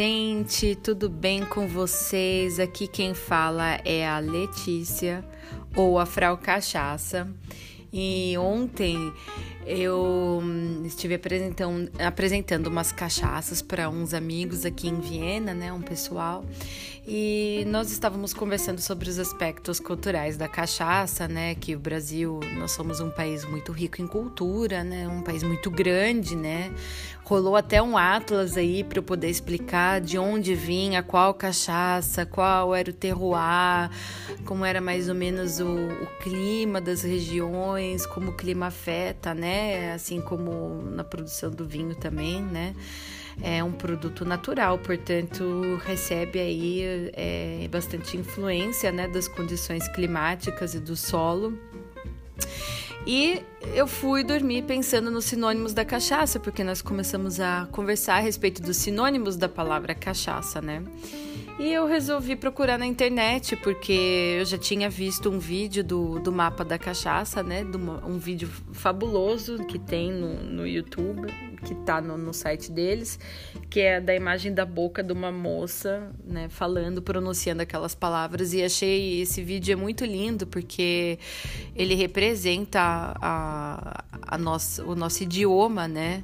Gente, tudo bem com vocês? Aqui quem fala é a Letícia ou a Frau Cachaça. E ontem eu hum, estive apresentando, apresentando umas cachaças para uns amigos aqui em Viena, né, um pessoal, e nós estávamos conversando sobre os aspectos culturais da cachaça, né, que o Brasil, nós somos um país muito rico em cultura, né, um país muito grande, né, rolou até um atlas aí para eu poder explicar de onde vinha, qual cachaça, qual era o terroir, como era mais ou menos o, o clima das regiões, como o clima afeta, né? Assim como na produção do vinho também, né? É um produto natural, portanto recebe aí é, bastante influência, né? Das condições climáticas e do solo. E eu fui dormir pensando nos sinônimos da cachaça, porque nós começamos a conversar a respeito dos sinônimos da palavra cachaça, né? E eu resolvi procurar na internet, porque eu já tinha visto um vídeo do, do mapa da cachaça, né? Do, um vídeo fabuloso que tem no, no YouTube, que tá no, no site deles, que é da imagem da boca de uma moça, né? Falando, pronunciando aquelas palavras. E achei esse vídeo é muito lindo, porque ele representa a, a, o nosso idioma, né?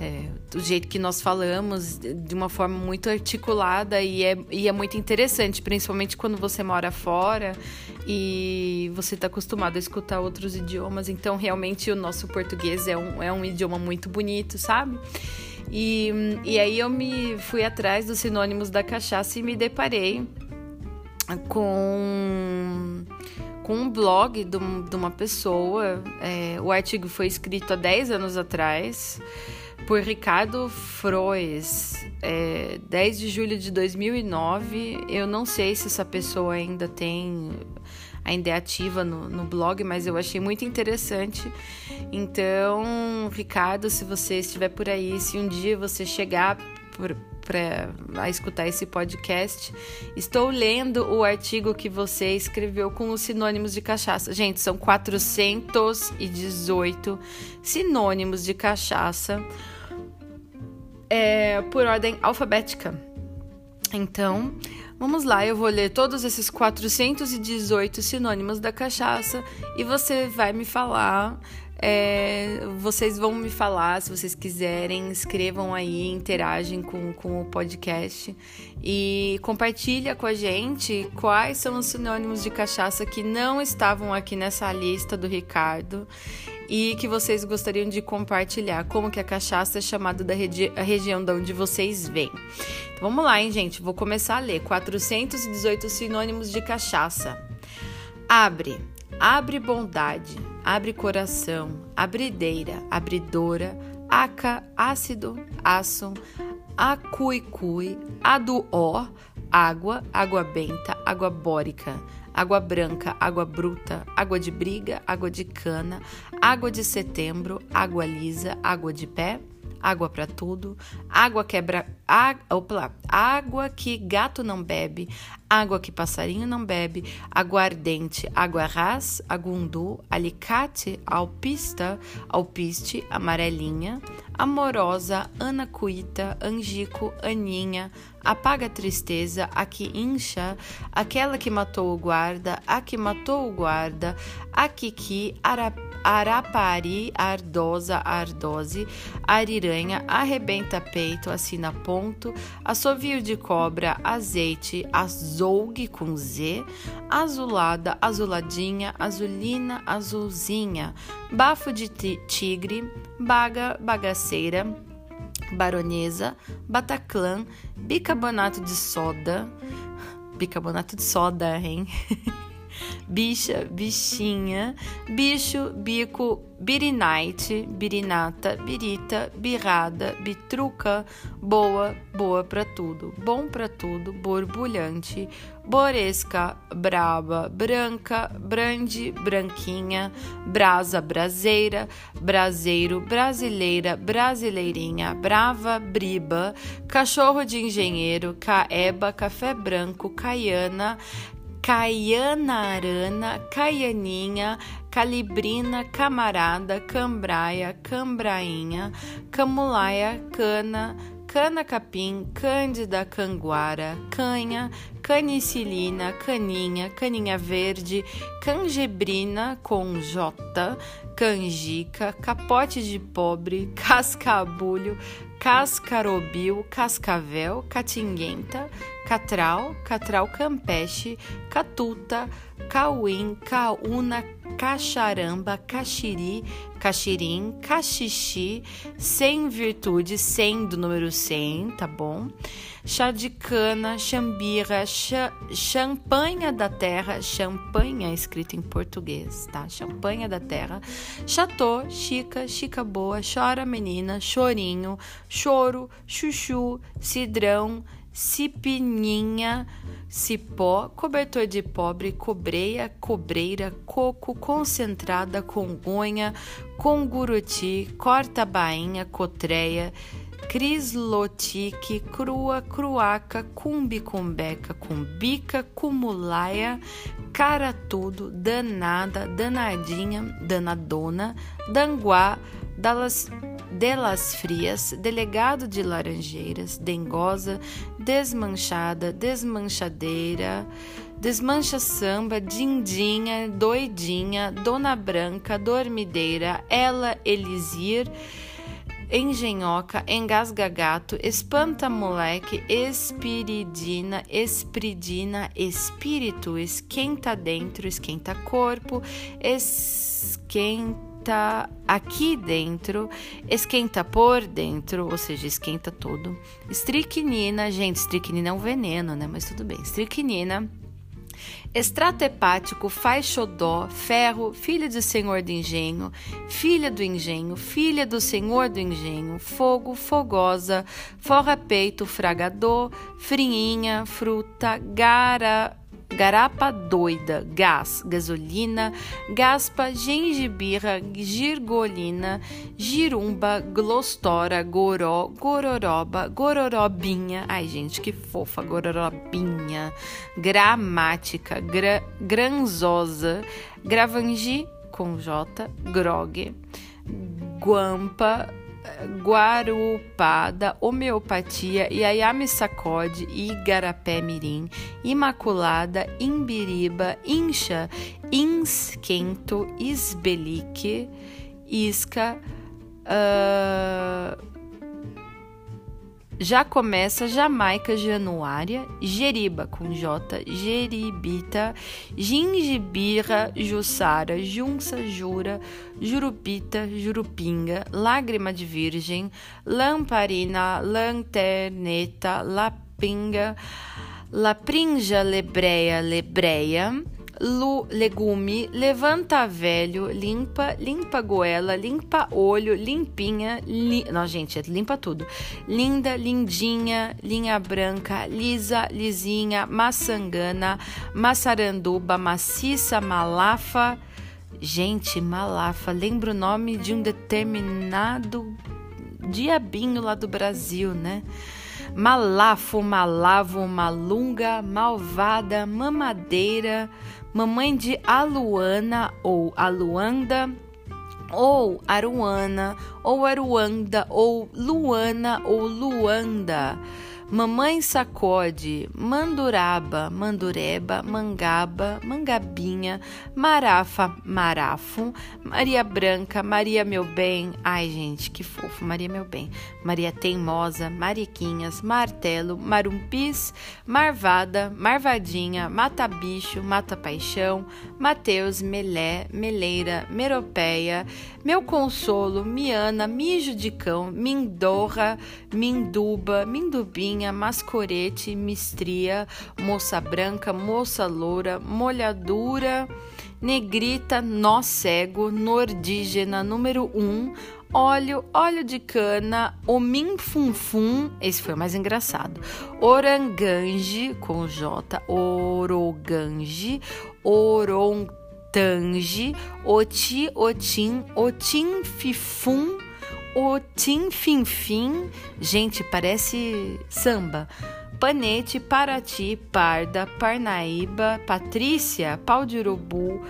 É, do jeito que nós falamos, de uma forma muito articulada e é, e é muito interessante, principalmente quando você mora fora e você está acostumado a escutar outros idiomas. Então, realmente, o nosso português é um, é um idioma muito bonito, sabe? E, e aí eu me fui atrás dos sinônimos da cachaça e me deparei com com um blog de, uma pessoa. É, o artigo foi escrito há 10 anos atrás por Ricardo Froes, é, 10 de julho de 2009. Eu não sei se essa pessoa ainda tem, ainda é ativa no, no blog, mas eu achei muito interessante. Então, Ricardo, se você estiver por aí, se um dia você chegar para escutar esse podcast, estou lendo o artigo que você escreveu com os sinônimos de cachaça. Gente, são 418 sinônimos de cachaça é, por ordem alfabética. Então, vamos lá, eu vou ler todos esses 418 sinônimos da cachaça e você vai me falar. É, vocês vão me falar, se vocês quiserem, escrevam aí, interagem com, com o podcast e compartilha com a gente quais são os sinônimos de cachaça que não estavam aqui nessa lista do Ricardo e que vocês gostariam de compartilhar como que a cachaça é chamada da regi região de onde vocês vêm. Então, vamos lá, hein, gente? Vou começar a ler. 418 sinônimos de cachaça. Abre, abre bondade, abre coração, abrideira, abridora, aca, ácido, aço, acuicui, aduó, água, água benta, água bórica, água branca, água bruta, água de briga, água de cana, água de setembro, água lisa, água de pé, água para tudo, água quebra, água, água que gato não bebe, água que passarinho não bebe, aguardente, ras, agundu, alicate, alpista, alpiste, amarelinha, amorosa, anacuita, angico, aninha, apaga a tristeza, a que incha, aquela que matou o guarda, a que matou o guarda, a que arapé, Arapari, Ardosa, Ardose, Ariranha, Arrebenta Peito, Assina Ponto, Assovio de Cobra, Azeite, Azougue com Z, Azulada, Azuladinha, Azulina, Azulzinha, Bafo de Tigre, Baga, Bagaceira, Baronesa, Bataclã, Bicarbonato de soda, bicarbonato de soda, hein? bicha, bichinha, bicho, bico, birinite, birinata, birita, birrada, bitruca, boa, boa para tudo, bom para tudo, borbulhante, boresca, braba, branca, brande, branquinha, brasa, braseira, braseiro, brasileira, brasileirinha, brava, briba, cachorro de engenheiro, caeba, café branco, caiana, Caiana Arana, Caianinha, Calibrina, Camarada, Cambraia, Cambrainha, Camulaia, Cana, cana-capim, cândida canguara, canha, canicilina, caninha, caninha verde, cangebrina com J, canjica, capote de pobre, cascabulho, cascarobil, cascavel, catinguenta, catral, catral campeche, catuta, cauim, caúna, cacharamba, caxiri, caxirim, caxixi, sem virtude, sem do número 100, tá bom? Chá de cana, chambira, champanha da terra, champanha escrito em português, tá? Champanha da terra, chateau, chica, chica boa, chora menina, chorinho, choro, chuchu, cidrão, cipininha, cipó, cobertor de pobre, cobreia, cobreira, coco, concentrada, congonha, conguruti, corta-bainha, cotreia, crislotique, crua, cruaca, cumbicumbeca, cumbica, cumulaia, cara tudo, danada, danadinha, danadona, danguá, dalas Delas Frias, delegado de Laranjeiras, dengosa, desmanchada, desmanchadeira, desmancha samba, dindinha, doidinha, dona branca, dormideira, ela Elisir, engenhoca, engasga gato, espanta moleque, espiridina, espridina, espírito, esquenta dentro, esquenta corpo, esquenta esquenta aqui dentro, esquenta por dentro, ou seja, esquenta tudo. Estricnina, gente, estricnina é um veneno, né? Mas tudo bem. Estricnina. Extrato hepático, faz xodó, ferro, filha do senhor do engenho, filha do engenho, filha do senhor do engenho, fogo, fogosa, forra peito, fragador, friinha, fruta, gara, garapa doida, gás, gasolina, gaspa, gengibirra, girgolina, girumba, glostora, goró, gororoba, gororobinha. Ai, gente, que fofa, gororobinha. Gramática, gra, granzosa, gravangi com J, grog, guampa, Guarupada, Homeopatia, Iayame Sacode, Igarapé Mirim, Imaculada, Imbiriba, Incha, Insquento, Isbelique, Isca, uh, já começa Jamaica Januária, Jeriba com J, Jeribita, Gingibira, Jussara, Junça, Jura, Jurupita, Jurupinga, Lágrima de Virgem, Lamparina, Lanterneta, Lapinga, Laprinja, Lebreia, Lebreia, lu, legume, levanta velho, limpa, limpa goela, limpa olho, limpinha, li, não, gente, limpa tudo. Linda, lindinha, linha branca, lisa, lisinha, maçangana, maçaranduba, maciça, malafa. Gente, malafa, lembra o nome de um determinado diabinho lá do Brasil, né? Malafo, malavo, malunga, malvada, mamadeira, mamãe de Aluana ou Aluanda, ou Aruana, ou Aruanda, ou Luana ou Luanda. Mamãe sacode, manduraba, mandureba, mangaba, mangabinha, marafa, marafo, Maria Branca, Maria meu bem. Ai, gente, que fofo, Maria meu bem. Maria teimosa, mariquinhas, martelo, marumpis, marvada, marvadinha, mata bicho, mata paixão, Mateus, melé, meleira, meropeia, meu consolo, miana, mijo de cão, mindorra, minduba, mindubinha, mascorete, mistria, moça branca, moça loura, molhadura, negrita, nó cego, nordígena, número 1, um, óleo, óleo de cana, omim funfum, esse foi o mais engraçado, orangange, com J, orogange, orontange, oti, otim, otim fifum, o Tim Fim Fim, gente, parece samba. Panete, Paraty, Parda, Parnaíba, Patrícia, Pau de Urubu,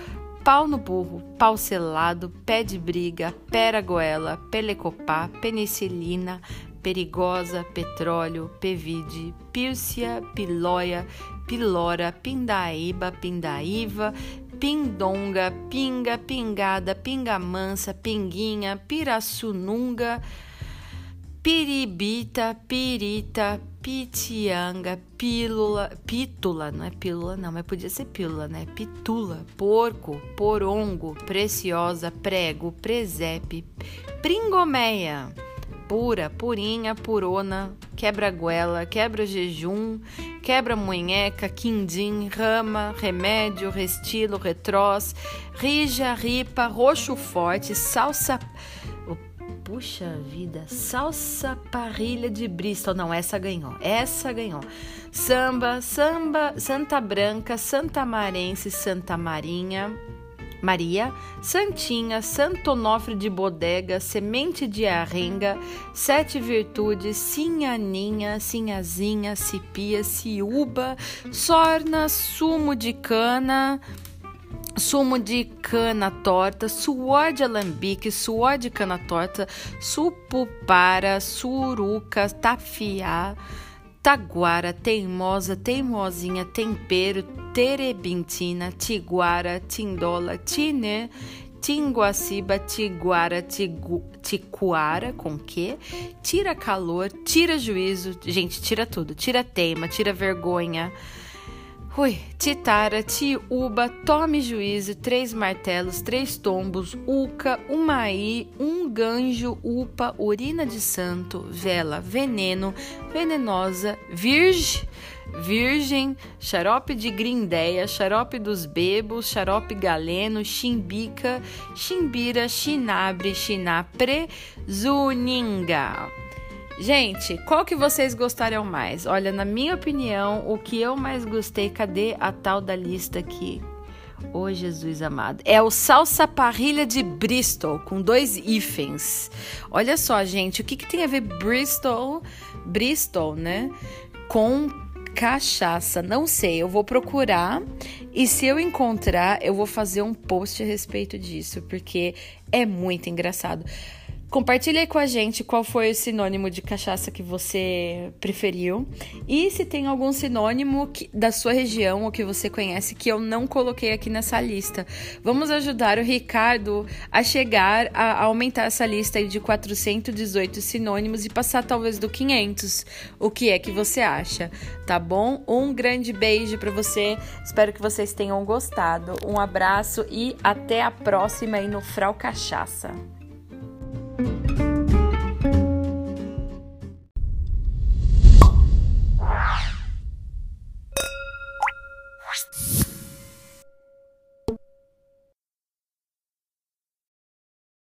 Pau no Burro, Pau Selado, Pé de Briga, Pera Goela, Pelecopá, Penicilina, perigosa, petróleo, pevide, pírcia, pilóia, pilora, pindaíba, pindaíva, pindonga, pinga, pingada, pinga mansa, pinguinha, pirassununga, piribita, pirita, pitianga, pílula, pítula, não é pílula não, mas podia ser pílula, né? Pitula, porco, porongo, preciosa, prego, presepe, pringomeia, pura, purinha, purona, quebra-guela, quebra-jejum, quebra-munheca, quindim, rama, remédio, restilo, retrós, rija, ripa, roxo forte, salsa Puxa vida, salsa parrilha de Bristol. Não, essa ganhou. Essa ganhou. Samba, samba, Santa Branca, Santa Marense, Santa Marinha. Maria, Santinha, Santo Onofre de Bodega, Semente de Arrenga, Sete Virtudes, Sinhaninha, Sinhazinha, Cipia, Ciúba, Sorna, Sumo de Cana, sumo de cana torta, suor de alambique, suor de cana torta, supupara, suruca, tafiá, taguara, teimosa, teimosinha, tempero, terebintina, tiguara, tindola, tiner, tinguaciba, tiguara, tigu, ticuara, com que? Tira calor, tira juízo, gente, tira tudo, tira teima, tira vergonha, Ui, Titara, Tiúba, Tome Juízo, Três Martelos, Três Tombos, Uca, Umaí, Um Ganjo, Upa, Urina de Santo, Vela, Veneno, Venenosa, Virgem, Virgem, Xarope de Grindeia, Xarope dos Bebos, Xarope Galeno, Chimbica, Chimbira, Chinabre, Chinapre, Zuninga. Gente, qual que vocês gostariam mais? Olha, na minha opinião, o que eu mais gostei, cadê a tal da lista aqui? Ô oh, Jesus amado. É o salsa parrilha de Bristol, com dois hífens. Olha só, gente, o que, que tem a ver Bristol, Bristol, né? Com cachaça. Não sei, eu vou procurar e se eu encontrar, eu vou fazer um post a respeito disso, porque é muito engraçado. Compartilhe aí com a gente qual foi o sinônimo de cachaça que você preferiu e se tem algum sinônimo que, da sua região ou que você conhece que eu não coloquei aqui nessa lista. Vamos ajudar o Ricardo a chegar a, aumentar essa lista de 418 sinônimos e passar talvez do 500. O que é que você acha? Tá bom? Um grande beijo para você. Espero que vocês tenham gostado. Um abraço e até a próxima aí no Frau Cachaça.